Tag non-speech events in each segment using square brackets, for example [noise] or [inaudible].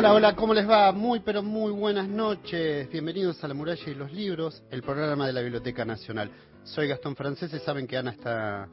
Hola, hola, ¿cómo les va? Muy, pero muy buenas noches. Bienvenidos a La Muralla y los Libros, el programa de la Biblioteca Nacional. Soy Gastón Francés y saben que Ana está,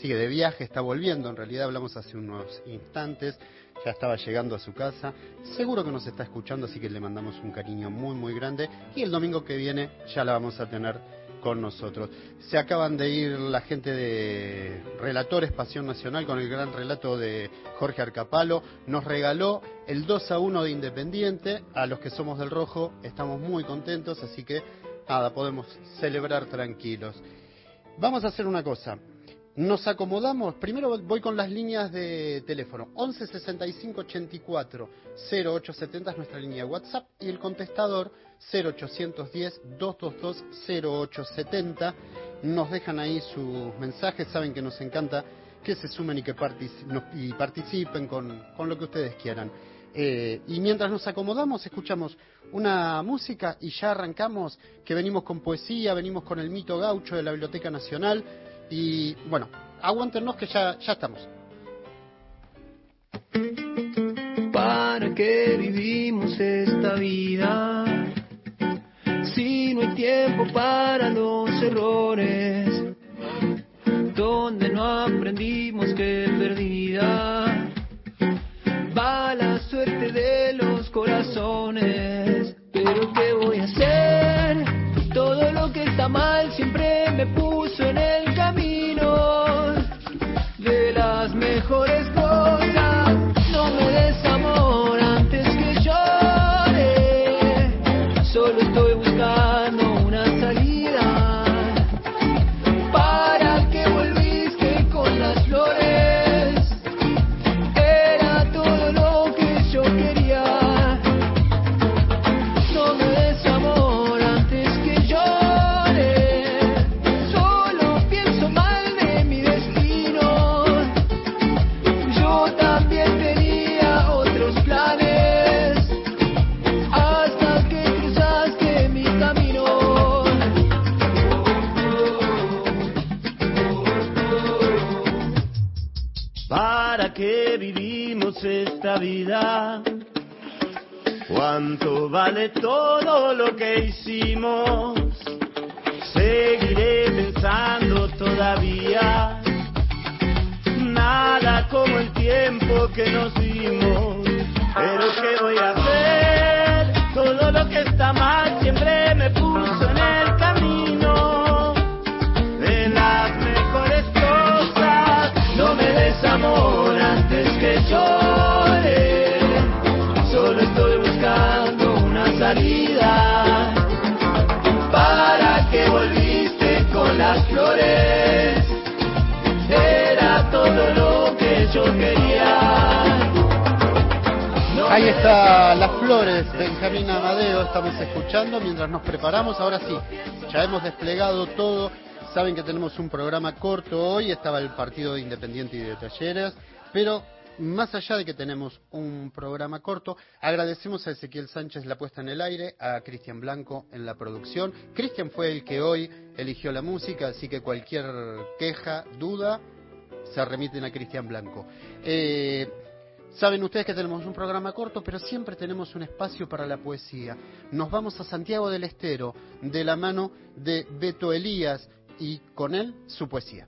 sigue de viaje, está volviendo. En realidad hablamos hace unos instantes, ya estaba llegando a su casa. Seguro que nos está escuchando, así que le mandamos un cariño muy, muy grande. Y el domingo que viene ya la vamos a tener con nosotros. Se acaban de ir la gente de Relatores Pasión Nacional con el gran relato de Jorge Arcapalo. Nos regaló el 2 a 1 de Independiente. A los que somos del Rojo estamos muy contentos, así que nada, podemos celebrar tranquilos. Vamos a hacer una cosa. Nos acomodamos, primero voy con las líneas de teléfono. 11 65 84 0870 es nuestra línea de WhatsApp y el contestador 0810 222 0870. Nos dejan ahí sus mensajes, saben que nos encanta que se sumen y que y participen con, con, lo que ustedes quieran. Eh, y mientras nos acomodamos, escuchamos una música y ya arrancamos, que venimos con poesía, venimos con el mito gaucho de la Biblioteca Nacional y bueno, aguántenos que ya, estamos. ¿Para qué vivimos esta vida? Si no hay tiempo para los errores, donde no aprendimos que perdida va la suerte de los corazones. Pero ¿qué voy a hacer? Todo lo que está mal siempre vida? ¿Cuánto vale todo lo que hicimos? Seguiré pensando todavía. Nada como el tiempo que nos dimos. Pero ¿qué voy a hacer? Todo lo que está mal siempre me puso en el camino de las mejores cosas. No me des amor antes que llore. ¿Para que volviste con las flores? Era todo lo que yo quería. No Ahí está Las Flores, Benjamín Amadeo, estamos escuchando mientras nos preparamos. Ahora sí, ya hemos desplegado todo. Saben que tenemos un programa corto hoy, estaba el partido de Independiente y de Talleres, pero más allá de que tenemos un programa corto, agradecemos a Ezequiel Sánchez la puesta en el aire, a Cristian Blanco en la producción. Cristian fue el que hoy eligió la música, así que cualquier queja, duda, se remiten a Cristian Blanco. Eh, Saben ustedes que tenemos un programa corto, pero siempre tenemos un espacio para la poesía. Nos vamos a Santiago del Estero, de la mano de Beto Elías, y con él su poesía.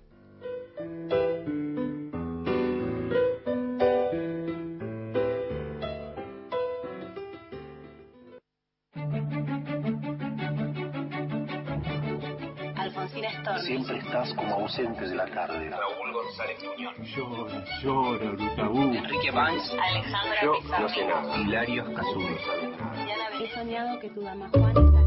Siempre estás como ausente de la tarde. Raúl González Muñoz. Llora, llora, Lutabú. Enrique Banks. Alejandra Yo Pizarro. no sé nada. Hilario. Diana He soñado que tu dama Juan está...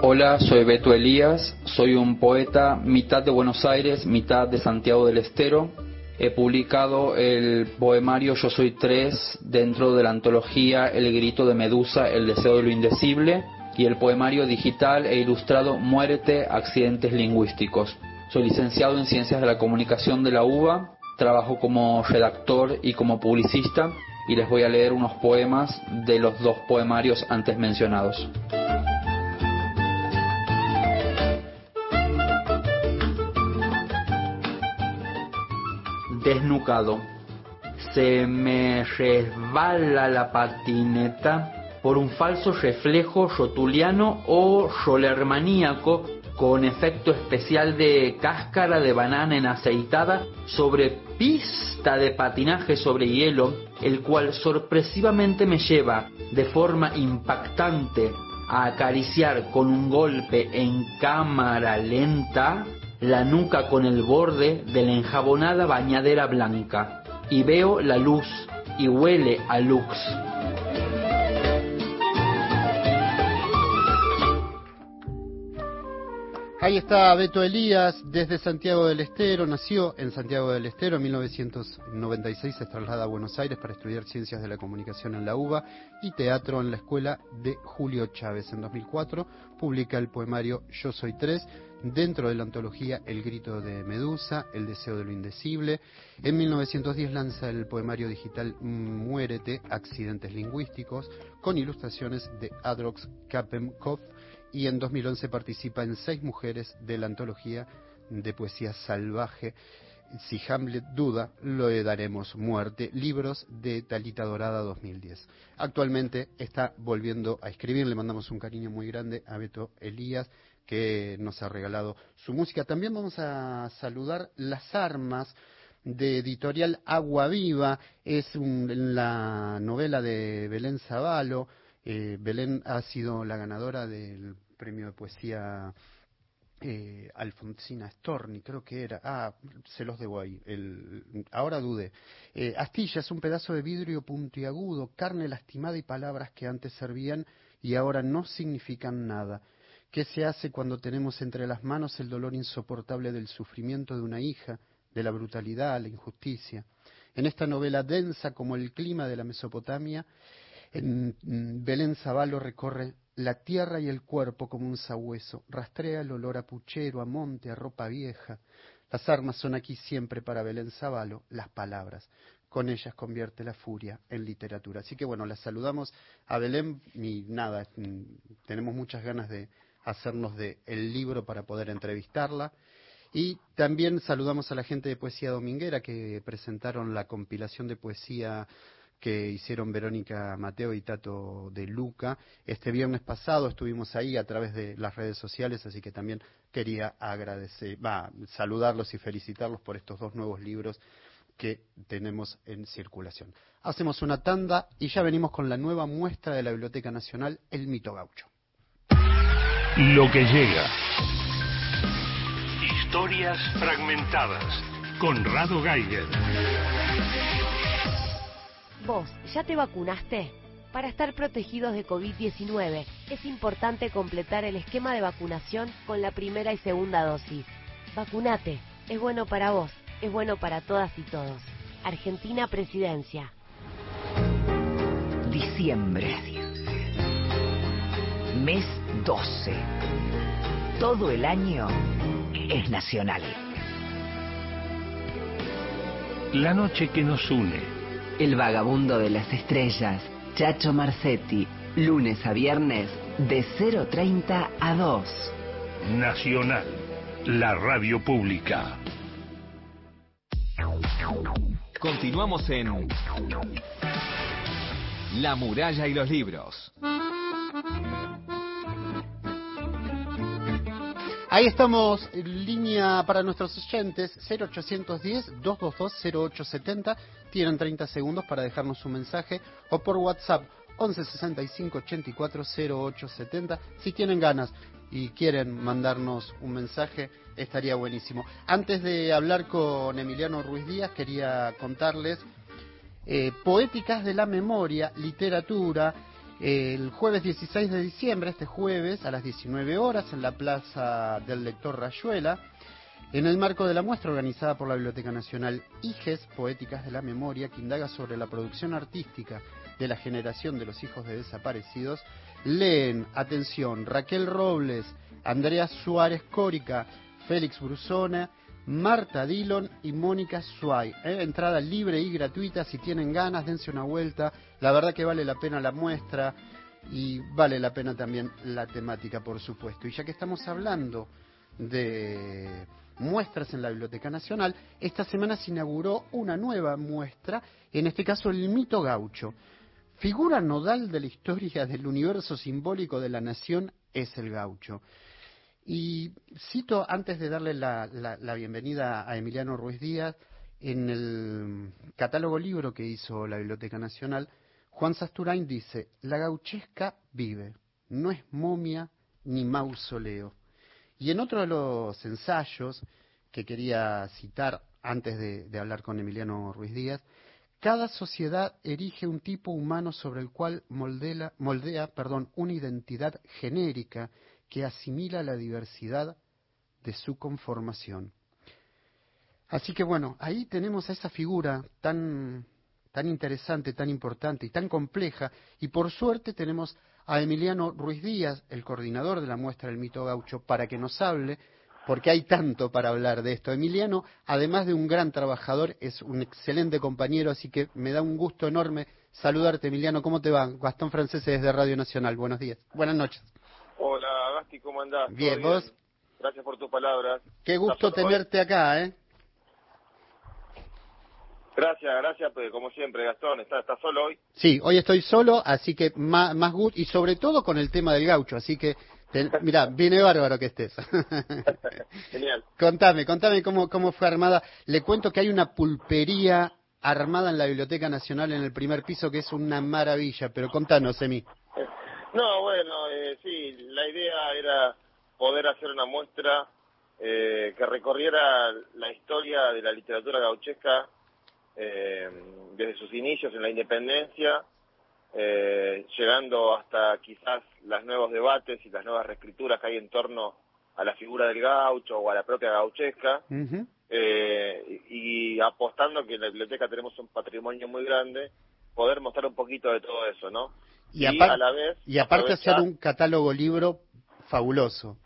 Hola, soy Beto Elías, soy un poeta mitad de Buenos Aires, mitad de Santiago del Estero. He publicado el poemario Yo Soy Tres dentro de la antología El Grito de Medusa, El Deseo de lo Indecible y el poemario digital e ilustrado Muérete, Accidentes Lingüísticos. Soy licenciado en Ciencias de la Comunicación de la UBA, trabajo como redactor y como publicista y les voy a leer unos poemas de los dos poemarios antes mencionados. Desnucado. Se me resbala la patineta por un falso reflejo rotuliano o rolermaníaco con efecto especial de cáscara de banana en aceitada sobre pista de patinaje sobre hielo, el cual sorpresivamente me lleva de forma impactante a acariciar con un golpe en cámara lenta la nuca con el borde de la enjabonada bañadera blanca y veo la luz y huele a lux. Ahí está Beto Elías desde Santiago del Estero, nació en Santiago del Estero en 1996, se traslada a Buenos Aires para estudiar Ciencias de la Comunicación en la UBA y Teatro en la Escuela de Julio Chávez. En 2004 publica el poemario Yo Soy Tres dentro de la antología El Grito de Medusa, El Deseo de lo Indecible. En 1910 lanza el poemario digital Muérete, Accidentes Lingüísticos, con ilustraciones de Adrox Kappenkopf y en 2011 participa en Seis Mujeres de la antología de poesía salvaje. Si Hamlet duda, lo daremos muerte. Libros de Talita Dorada 2010. Actualmente está volviendo a escribir. Le mandamos un cariño muy grande a Beto Elías, que nos ha regalado su música. También vamos a saludar Las Armas de editorial Agua Viva. Es un, la novela de Belén Zavalo. Eh, Belén ha sido la ganadora del premio de poesía eh, Alfonsina Storni, creo que era. Ah, se los debo ahí. El, ahora dudé. Eh, Astilla es un pedazo de vidrio puntiagudo, carne lastimada y palabras que antes servían y ahora no significan nada. ¿Qué se hace cuando tenemos entre las manos el dolor insoportable del sufrimiento de una hija, de la brutalidad, la injusticia? En esta novela densa como el clima de la Mesopotamia, en Belén Zavalo recorre la tierra y el cuerpo como un sabueso, rastrea el olor a puchero, a monte, a ropa vieja. Las armas son aquí siempre para Belén Zavalo, las palabras. Con ellas convierte la furia en literatura. Así que bueno, las saludamos a Belén y nada, tenemos muchas ganas de hacernos de el libro para poder entrevistarla. Y también saludamos a la gente de Poesía Dominguera que presentaron la compilación de poesía que hicieron Verónica Mateo y Tato de Luca. Este viernes pasado estuvimos ahí a través de las redes sociales, así que también quería agradecer, saludarlos y felicitarlos por estos dos nuevos libros que tenemos en circulación. Hacemos una tanda y ya venimos con la nueva muestra de la Biblioteca Nacional, El Mito Gaucho. Lo que llega. Historias fragmentadas. Conrado Geiger. ¿Vos ya te vacunaste? Para estar protegidos de COVID-19 es importante completar el esquema de vacunación con la primera y segunda dosis. Vacunate, es bueno para vos, es bueno para todas y todos. Argentina Presidencia. Diciembre. Mes 12. Todo el año es nacional. La noche que nos une. El vagabundo de las estrellas, Chacho Marcetti, lunes a viernes de 0.30 a 2. Nacional, la radio pública. Continuamos en La muralla y los libros. Ahí estamos, línea para nuestros oyentes, 0810-222-0870. Tienen 30 segundos para dejarnos un mensaje o por WhatsApp 1165 84 0870. Si tienen ganas y quieren mandarnos un mensaje, estaría buenísimo. Antes de hablar con Emiliano Ruiz Díaz, quería contarles eh, Poéticas de la Memoria, Literatura, el jueves 16 de diciembre, este jueves, a las 19 horas, en la Plaza del Lector Rayuela, en el marco de la muestra organizada por la Biblioteca Nacional IGES, Poéticas de la Memoria, que indaga sobre la producción artística de la generación de los hijos de desaparecidos, leen, atención, Raquel Robles, Andrea Suárez Córica, Félix Brusona, Marta Dillon y Mónica Suay. ¿eh? Entrada libre y gratuita, si tienen ganas, dense una vuelta. La verdad que vale la pena la muestra y vale la pena también la temática, por supuesto. Y ya que estamos hablando de muestras en la Biblioteca Nacional, esta semana se inauguró una nueva muestra, en este caso el mito gaucho. Figura nodal de la historia del universo simbólico de la nación es el gaucho. Y cito, antes de darle la, la, bienvenida a Emiliano Ruiz Díaz, en el catálogo libro que hizo la Biblioteca Nacional, Juan Sasturain dice, la gauchesca vive, no es momia ni mausoleo. Y en otro de los ensayos que quería citar antes de, de hablar con Emiliano Ruiz Díaz, cada sociedad erige un tipo humano sobre el cual moldea, moldea perdón, una identidad genérica que asimila la diversidad de su conformación. Así que bueno, ahí tenemos a esa figura tan, tan interesante, tan importante y tan compleja, y por suerte tenemos a Emiliano Ruiz Díaz, el coordinador de la muestra del mito gaucho, para que nos hable, porque hay tanto para hablar de esto. Emiliano, además de un gran trabajador, es un excelente compañero, así que me da un gusto enorme saludarte, Emiliano. ¿Cómo te va? Gastón Francés desde Radio Nacional. Buenos días. Buenas noches. Hola, Gasti, ¿cómo andás? ¿Todo Bien, ¿vos? Gracias por tus palabras. Qué gusto tenerte acá, ¿eh? Gracias, gracias, pues, como siempre, Gastón. ¿Estás, estás solo hoy? Sí, hoy estoy solo, así que más, más gusto, y sobre todo con el tema del gaucho, así que, te- [laughs] mira, viene bárbaro que estés. [laughs] Genial. contame, contame cómo, cómo fue armada. Le cuento que hay una pulpería armada en la Biblioteca Nacional en el primer piso que es una maravilla, pero contanos, Emi. No, bueno, eh, sí, la idea era poder hacer una muestra eh, que recorriera la historia de la literatura gauchesca eh, desde sus inicios en la independencia, eh, llegando hasta quizás los nuevos debates y las nuevas reescrituras que hay en torno a la figura del gaucho o a la propia gauchesca, eh, y, y apostando que en la biblioteca tenemos un patrimonio muy grande, poder mostrar un poquito de todo eso, ¿no? Y, apar- a la vez y aparte hacer un catálogo libro fabuloso.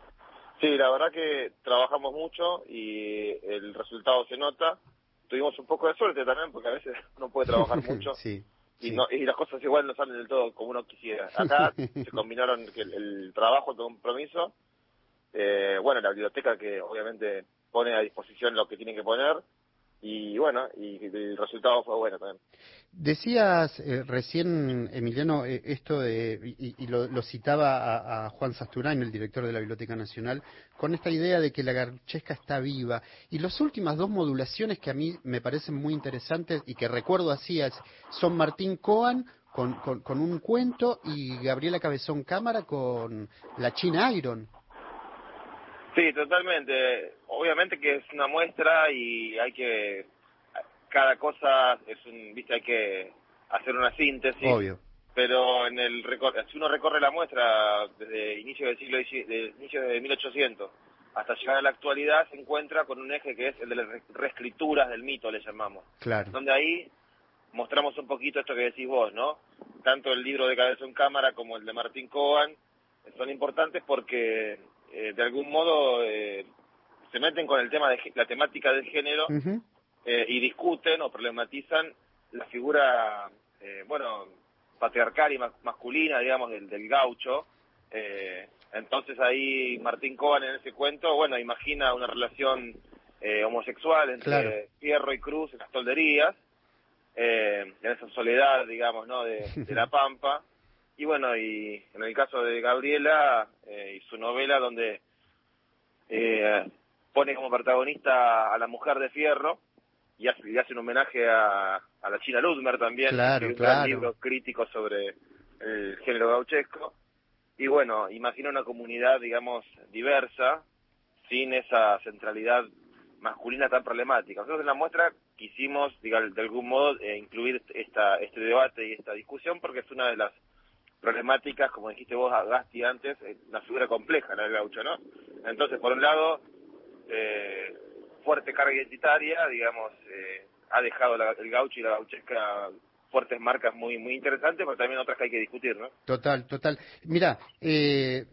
Sí, la verdad que trabajamos mucho y el resultado se nota. Tuvimos un poco de suerte también porque a veces [laughs] uno puede trabajar [laughs] mucho sí. y, no, y las cosas igual no salen del todo como uno quisiera. Acá [laughs] se combinaron el, el trabajo, el compromiso, eh, bueno, la biblioteca que obviamente pone a disposición lo que tiene que poner y bueno, y el resultado fue bueno también. Decías eh, recién, Emiliano, eh, esto de, y, lo, lo citaba a, Juan Sasturain, el director de la Biblioteca Nacional, con esta idea de que la gauchesca está viva. Y las últimas dos modulaciones que a mí me parecen muy interesantes y que recuerdo así es- son Martín Coan con, con, con un cuento y Gabriela Cabezón Cámara con la China Iron. Sí, totalmente. Obviamente que es una muestra y hay que cada cosa es un, viste, hay que hacer una síntesis. Obvio. Pero en el recor- si uno recorre la muestra desde inicio del siglo de inicio de 1800 hasta llegar a la actualidad se encuentra con un eje que es el de las re- reescrituras del mito, le llamamos. Claro. Donde ahí mostramos un poquito esto que decís vos, ¿no? Tanto el libro de Cabezón Cámara como el de Martín Coan son importantes porque eh, de algún modo eh, se meten con el tema de la temática del género eh, y discuten o problematizan la figura, eh, bueno, patriarcal y mas- masculina, digamos, del, del gaucho. Eh, entonces ahí Martín Coan en ese cuento, bueno, imagina una relación eh, homosexual entre Claro. Fierro y Cruz en las tolderías, eh, en esa soledad, digamos, ¿no? De, de la [laughs] Pampa. Y bueno, y en el caso de Gabriela eh, y su novela donde eh, pone como protagonista a la mujer de Fierro y hace, y hace un homenaje a, a la China Ludmer también, Claro, que un claro. gran libro crítico sobre el género gauchesco. Y bueno, imagina una comunidad, digamos, diversa, sin esa centralidad masculina tan problemática. Nosotros en la muestra quisimos, digamos, de algún modo, eh, incluir esta, este debate y esta discusión porque es una de las problemáticas, como dijiste vos, Gasti, antes, una figura compleja, la del gaucho, ¿no? Entonces, por un lado, eh, fuerte carga identitaria, digamos, eh, ha dejado la- el gaucho y la gauchesca fuertes marcas muy muy interesantes, pero también otras que hay que discutir, ¿no? Total, total. Mira, eh,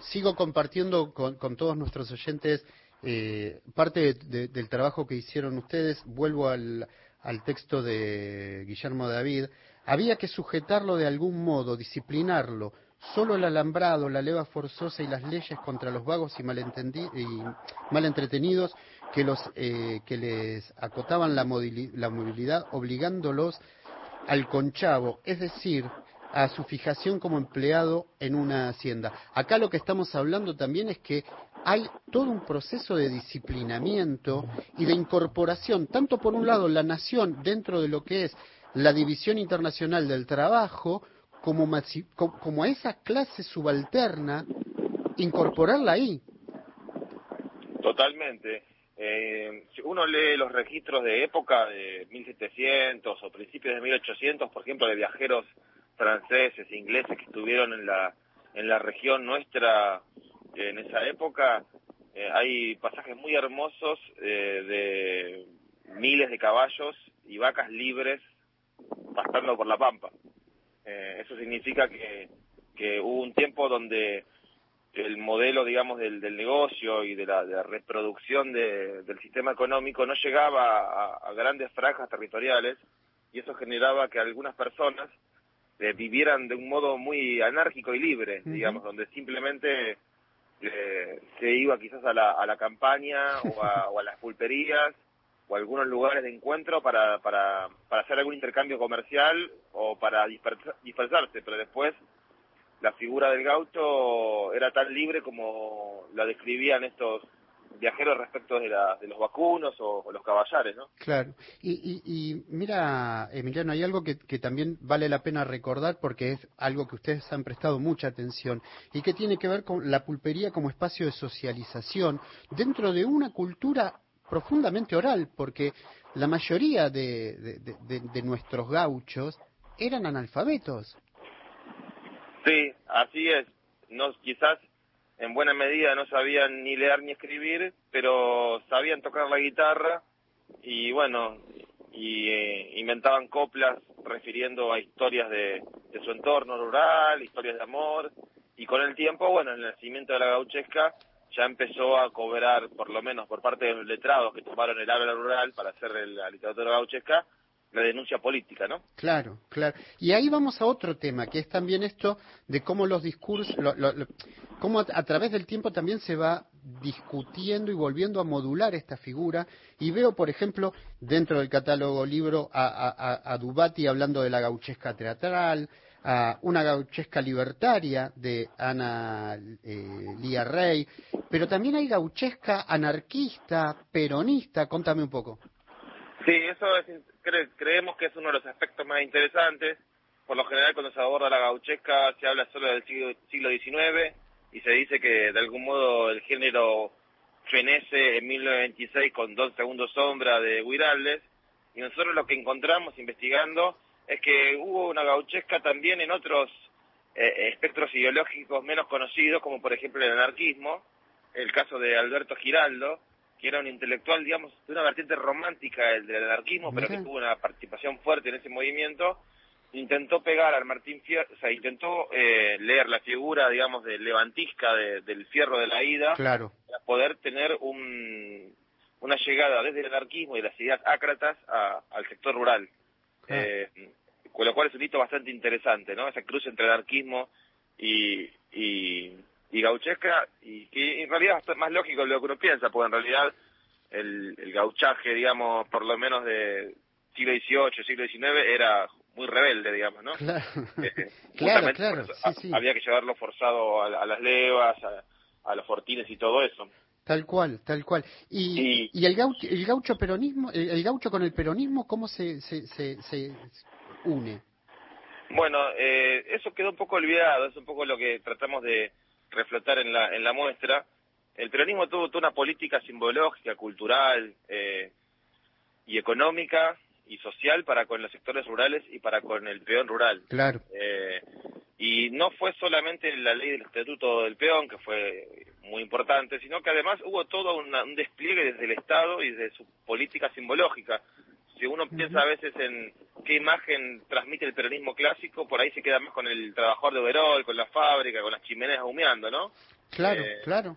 sigo compartiendo con, con todos nuestros oyentes eh, parte de- del trabajo que hicieron ustedes. Vuelvo al, al texto de Guillermo David. Había que sujetarlo de algún modo, disciplinarlo. Solo el alambrado, la leva forzosa y las leyes contra los vagos y, y malentretenidos que, los, eh, les acotaban la, la movilidad obligándolos al conchavo, es decir, a su fijación como empleado en una hacienda. Acá lo que estamos hablando también es que hay todo un proceso de disciplinamiento y de incorporación, tanto por un lado la nación dentro de lo que es la División Internacional del Trabajo, como, como a esa clase subalterna, incorporarla ahí. Totalmente. Eh, si uno lee los registros de época de 1700 o principios de 1800, por ejemplo, de viajeros franceses, ingleses que estuvieron en la en la región nuestra en esa época, eh, hay pasajes muy hermosos eh, de miles de caballos y vacas libres pastando por la pampa. Eh, eso significa que, que hubo un tiempo donde el modelo, digamos, del, del negocio y de la, de la reproducción de- del sistema económico no llegaba a, a grandes franjas territoriales y eso generaba que algunas personas eh, vivieran de un modo muy anárquico y libre, digamos, donde simplemente eh, se iba quizás a la, a la campaña o a, [laughs] o a las pulperías o a algunos lugares de encuentro para, para, para hacer algún intercambio comercial o para dispersa- dispersarse, pero después la figura del gaucho era tan libre como la describían estos viajeros respecto de, la, de los vacunos o, o los caballares, ¿no? Claro. Y, y, y mira, Emiliano, hay algo que, que también vale la pena recordar porque es algo que ustedes han prestado mucha atención y que tiene que ver con la pulpería como espacio de socialización dentro de una cultura profundamente oral, porque la mayoría de, de- de- de- de nuestros gauchos eran analfabetos. Sí, así es. No, quizás en buena medida no sabían ni leer ni escribir, pero sabían tocar la guitarra y bueno, y eh, inventaban coplas refiriendo a historias de, su entorno rural, historias de amor, y con el tiempo, bueno, el nacimiento de la gauchesca ya empezó a cobrar, por lo menos por parte de los letrados que tomaron el habla rural para hacer la literatura gauchesca, la denuncia política, ¿no? Claro, claro. Y ahí vamos a otro tema, que es también esto de cómo los discursos, lo- lo- lo- cómo a, a través del tiempo también se va discutiendo y volviendo a modular esta figura. Y veo, por ejemplo, dentro del catálogo libro a, a, a- a Dubati hablando de la gauchesca teatral, a una gauchesca libertaria de Ana eh, Lía Rey, pero también hay gauchesca anarquista, peronista. Contame un poco. Sí, eso es, cre- creemos que es uno de los aspectos más interesantes. Por lo general, cuando se aborda la gauchesca, se habla solo del siglo, siglo XIX y se dice que de algún modo el género fenece en 1926 con Don Segundo Sombra de Guiraldes. Y nosotros lo que encontramos investigando es que hubo una gauchesca también en otros eh, espectros ideológicos menos conocidos, como por ejemplo el anarquismo, el caso de Alberto Giraldo, que era un intelectual, digamos, de una vertiente romántica el del anarquismo, pero que tuvo una participación fuerte en ese movimiento, intentó pegar al Martín Fierro, o sea, intentó eh, leer la figura, digamos, del levantisca de- del fierro de la ida, Claro. para poder tener un, una llegada desde el anarquismo y las ideas ácratas a- al sector rural. Eh, con lo cual es un hito bastante interesante, ¿no? Esa cruz entre anarquismo y, y, y gauchesca, y que en realidad es más lógico lo que uno piensa, porque en realidad el, el gauchaje, digamos, por lo menos de siglo XVIII, siglo XIX, era muy rebelde, digamos, ¿no? Claro, Eh, [laughs] claro, claro, sí, sí. Había que llevarlo forzado a, a las levas, a, a los fortines y todo eso. Tal cual, tal cual. Y, y el, gaucho, el gaucho peronismo, el, el gaucho con el peronismo, ¿cómo se, se, se, se une? Bueno, eh, eso quedó un poco olvidado, es un poco lo que tratamos de reflotar en la, en la muestra. El peronismo tuvo toda una política simbológica, cultural eh, y económica y social para con los sectores rurales y para con el peón rural. Claro. Eh, y no fue solamente la ley del Estatuto del Peón, que fue muy importante, sino que además hubo todo una- un despliegue desde el Estado y desde su política simbológica. Si uno piensa a veces en qué imagen transmite el peronismo clásico, por ahí se queda más con el trabajador de overol, con la fábrica, con las chimeneas humeando, ¿no? Claro, Eh, claro.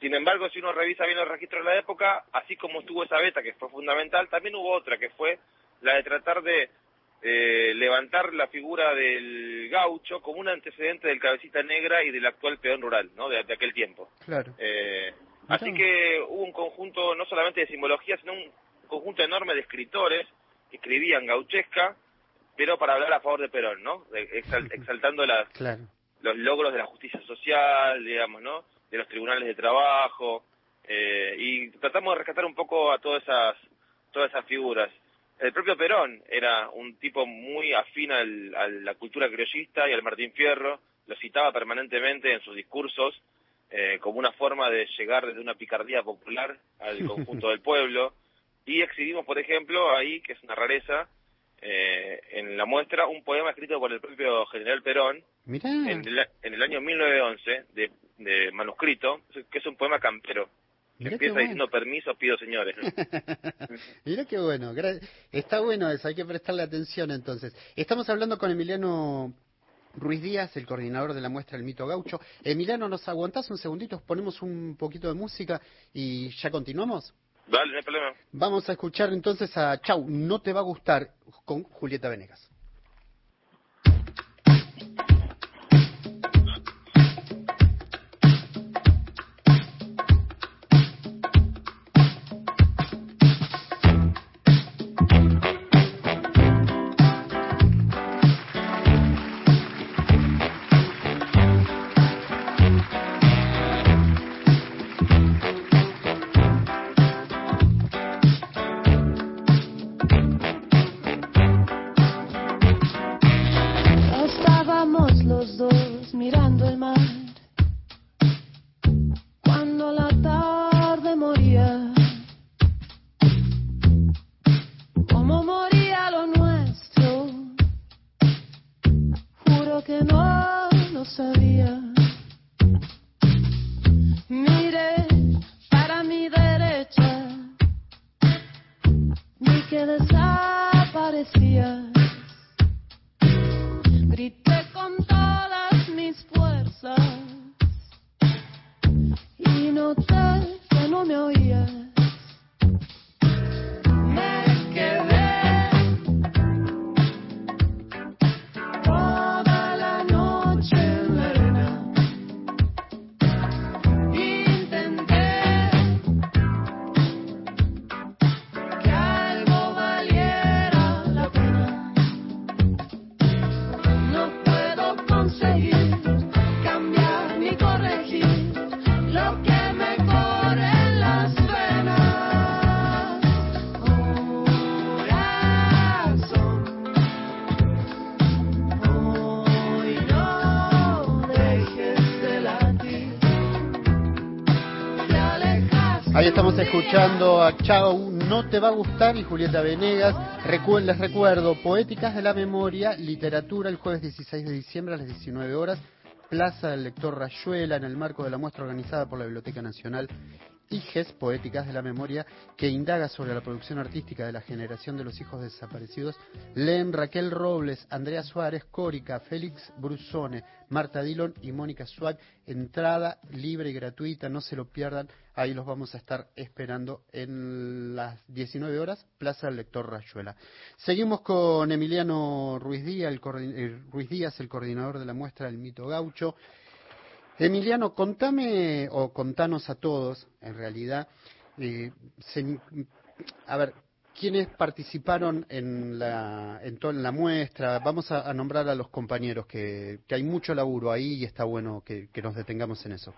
Sin embargo, si uno revisa bien los registros de la época, así como estuvo esa beta que fue fundamental, también hubo otra que fue la de tratar de eh, levantar la figura del gaucho como un antecedente del cabecita negra y del actual peón rural, ¿no? De, de aquel tiempo. Claro. Eh, Así que hubo un conjunto no solamente de simbología, sino un conjunto enorme de escritores que escribían gauchesca, pero para hablar a favor de Perón, ¿no? Exaltando las, Claro. los logros de la justicia social, digamos, ¿no? De los tribunales de trabajo, eh, y tratamos de rescatar un poco a todas esas, todas esas figuras. El propio Perón era un tipo muy afín al- a la cultura criollista y al Martín Fierro, lo citaba permanentemente en sus discursos eh, como una forma de llegar desde una picardía popular al [laughs] conjunto del pueblo. Y exhibimos, por ejemplo, ahí, que es una rareza, eh, en la muestra, un poema escrito por el propio general Perón, Mirá. en el, en el año 1911 de, de manuscrito, que es un poema campero. Mirá Empieza bueno. diciendo permiso, pido señores. ¿no? [laughs] Mirá qué bueno, está bueno eso, hay que prestarle atención entonces. Estamos hablando con Emiliano Ruiz Díaz, el coordinador de la muestra El Mito Gaucho. Emiliano, ¿nos aguantás un segundito? Ponemos un poquito de música y ya continuamos. Dale, no hay problema. Vamos a escuchar entonces a Chau, no te va a gustar, con Julieta Venegas. Mirando el mar escuchando a Chau, no te va a gustar y Julieta Venegas. Recu- les recuerdo, Poéticas de la Memoria, literatura el jueves 16 de diciembre a las 19 horas, Plaza del Lector Rayuela, en el marco de la muestra organizada por la Biblioteca Nacional IGES, Poéticas de la Memoria, que indaga sobre la producción artística de la generación de los hijos desaparecidos. Leen Raquel Robles, Andrea Suárez, Córica, Félix Brusone, Marta Dillon y Mónica Swag. Entrada libre y gratuita, no se lo pierdan. Ahí los vamos a estar esperando en las 19 horas, Plaza del Lector Rayuela. Seguimos con Emiliano Ruiz Díaz, el, eh, Ruiz Díaz, el coordinador de la muestra del Mito Gaucho. Emiliano, contame o contanos a todos, en realidad, eh, se- a ver, ¿quiénes participaron en la, en toda la muestra? Vamos a, a nombrar a los compañeros, que, que hay mucho laburo ahí y está bueno que, que nos detengamos en eso.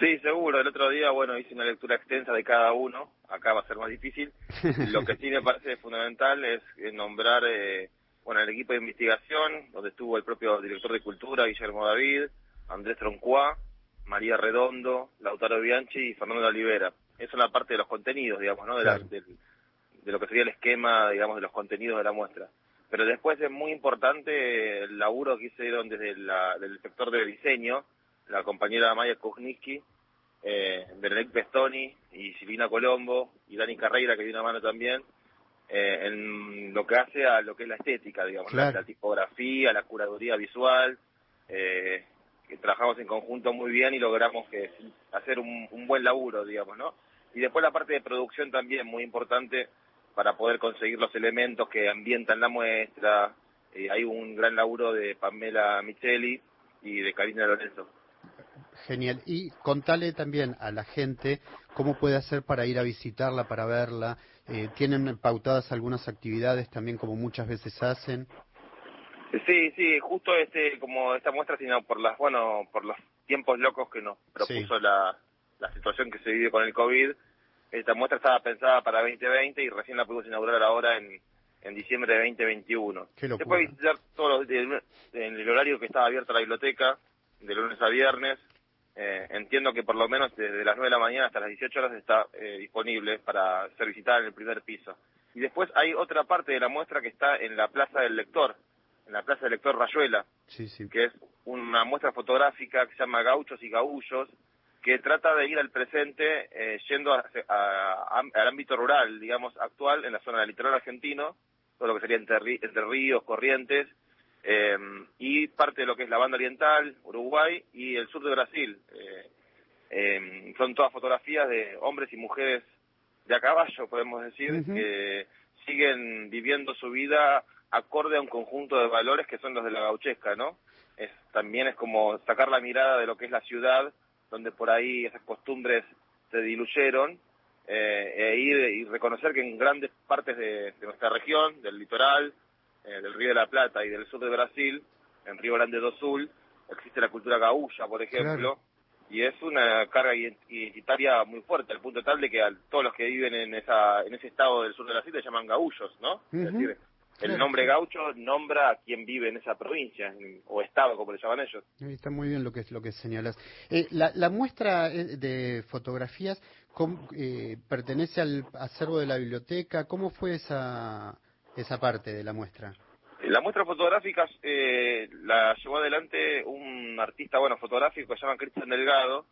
Sí, seguro. El otro día, bueno, hice una lectura extensa de cada uno. Acá va a ser más difícil. [laughs] Lo que sí me parece fundamental es eh, nombrar, eh, bueno, el equipo de investigación, donde estuvo el propio director de Cultura, Guillermo David, Andrés Troncuá, María Redondo, Lautaro Bianchi y Fernando de Olivera. Eso es la parte de los contenidos, digamos, ¿no? De, la- Claro. del- de lo que sería el esquema, digamos, de los contenidos de la muestra. Pero después es muy importante el laburo que hicieron desde la, del sector de diseño, la compañera Maya Kuznicki, eh, Benedict Pestoni y Silvina Colombo y Dani Carreira, que dio una mano también, eh, en lo que hace a lo que es la estética, digamos, la- la, tipografía, la curaduría visual, eh, que trabajamos en conjunto muy bien y logramos que hacer un, un buen laburo, digamos, ¿no? Y después la parte de producción también, muy importante para poder conseguir los elementos que ambientan la muestra. Eh, hay un gran laburo de Pamela Micheli y de Karina Lorenzo. Genial. Y contale también a la gente cómo puede hacer para ir a visitarla, para verla. Eh, ¿Tienen pautadas algunas actividades también como muchas veces hacen? Sí, sí, justo este, como esta muestra, sino por las, bueno, por los tiempos locos que nos propuso la, la situación que se vive con el COVID. Esta muestra estaba pensada para 2020 y recién la pudimos inaugurar ahora en, en diciembre de 2021. Qué Se puede visitar todos los, de- en el horario que estaba abierta la biblioteca, de lunes a viernes. Eh, entiendo que por lo menos desde las 9 de la mañana hasta las 18 horas está eh, disponible para ser visitada en el primer piso. Y después hay otra parte de la muestra que está en la Plaza del Lector, en la Plaza del Lector Rayuela, Sí, sí. que es una muestra fotográfica que se llama Gauchos y Gaullos, que trata de ir al presente eh, yendo a- a- a- al ámbito rural, digamos, actual, en la zona del litoral argentino, todo lo que sería Entre, Rí- Entre Ríos, Corrientes, eh, y parte de lo que es la banda oriental, Uruguay y el sur de Brasil. Eh, eh, son todas fotografías de hombres y mujeres de a caballo, podemos decir, que siguen viviendo su vida acorde a un conjunto de valores que son los de la gauchesca, ¿no? Es, también es como sacar la mirada de lo que es la ciudad, donde por ahí esas costumbres se diluyeron, eh, e ir y reconocer que en grandes partes de, de nuestra región, del litoral, eh, del Río de la Plata y del sur de Brasil, en Río Grande do Sul, existe la cultura gaúcha, por ejemplo, y es una carga ident- identitaria muy fuerte, al punto tal de que a todos los que viven en esa en ese estado del sur de Brasil se llaman gaullos, ¿no? Es decir, el nombre gaucho nombra a quien vive en esa provincia, o estado, como le llaman ellos. Está muy bien lo que lo que señalas. Eh, la, la muestra eh, de fotografías ¿cómo, eh, pertenece al acervo de la biblioteca. ¿Cómo fue esa esa parte de la muestra? La muestra fotográfica eh, la llevó adelante un artista, bueno, fotográfico que se llama Cristian Delgado,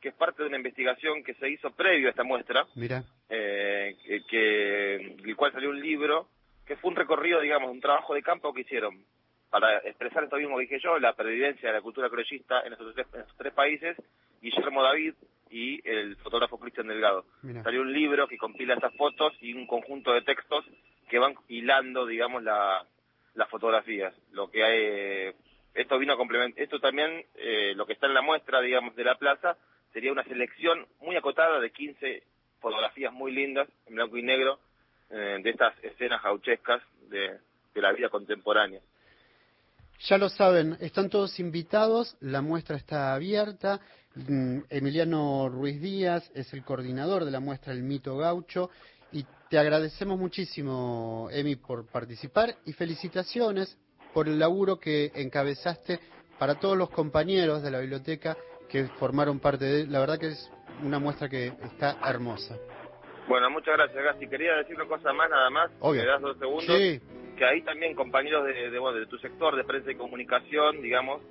que es parte de una investigación que se hizo previo a esta muestra, Mira, eh, que, que- del cual salió un libro, que fue un recorrido, digamos, un trabajo de campo que hicieron para expresar esto mismo que dije yo, la pervivencia de la cultura criollista en estos tres, en estos tres países, Guillermo David y el fotógrafo Cristian Delgado. mira. Salió un libro que compila estas fotos y un conjunto de textos que van hilando, digamos, la, las fotografías. Lo que hay, esto vino a complementar, esto también, eh, lo que está en la muestra, digamos, de la plaza, sería una selección muy acotada de 15 fotografías muy lindas, en blanco y negro, eh, de estas escenas gauchescas de, de la vida contemporánea. Ya lo saben, están todos invitados, la muestra está abierta. Mm, Emiliano Ruiz Díaz es el coordinador de la muestra El Mito Gaucho y te agradecemos muchísimo, Emi, por participar y felicitaciones por el laburo que encabezaste para todos los compañeros de la biblioteca que formaron parte de La verdad que es una muestra que está hermosa. Bueno, muchas gracias, Gasti. Quería decir una cosa más, nada más. Obvio. ¿Me das dos segundos? Sí, que ahí también compañeros de, de, bueno, de tu sector de prensa y comunicación, digamos,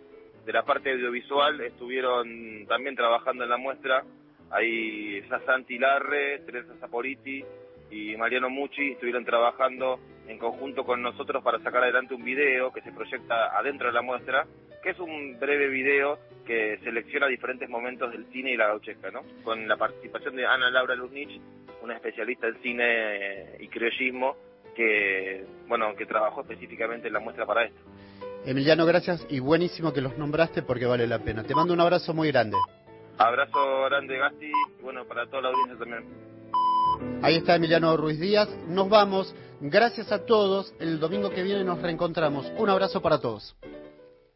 de la parte audiovisual, estuvieron también trabajando en la muestra. Ahí Santi Larre, Teresa Saporiti y Mariano Mucci estuvieron trabajando en conjunto con nosotros para sacar adelante un video que se proyecta adentro de la muestra, que es un breve video que selecciona diferentes momentos del cine y la gauchesca, ¿no? Con la participación de Ana Laura Luznich, una especialista en cine y criollismo, que bueno que trabajó específicamente en la muestra para esto. Emiliano, gracias y buenísimo que los nombraste porque vale la pena. Te mando un abrazo muy grande. Abrazo grande Gasti y bueno para toda la audiencia también. Ahí está Emiliano Ruiz Díaz. Nos vamos. Gracias a todos. El domingo que viene nos reencontramos. Un abrazo para todos.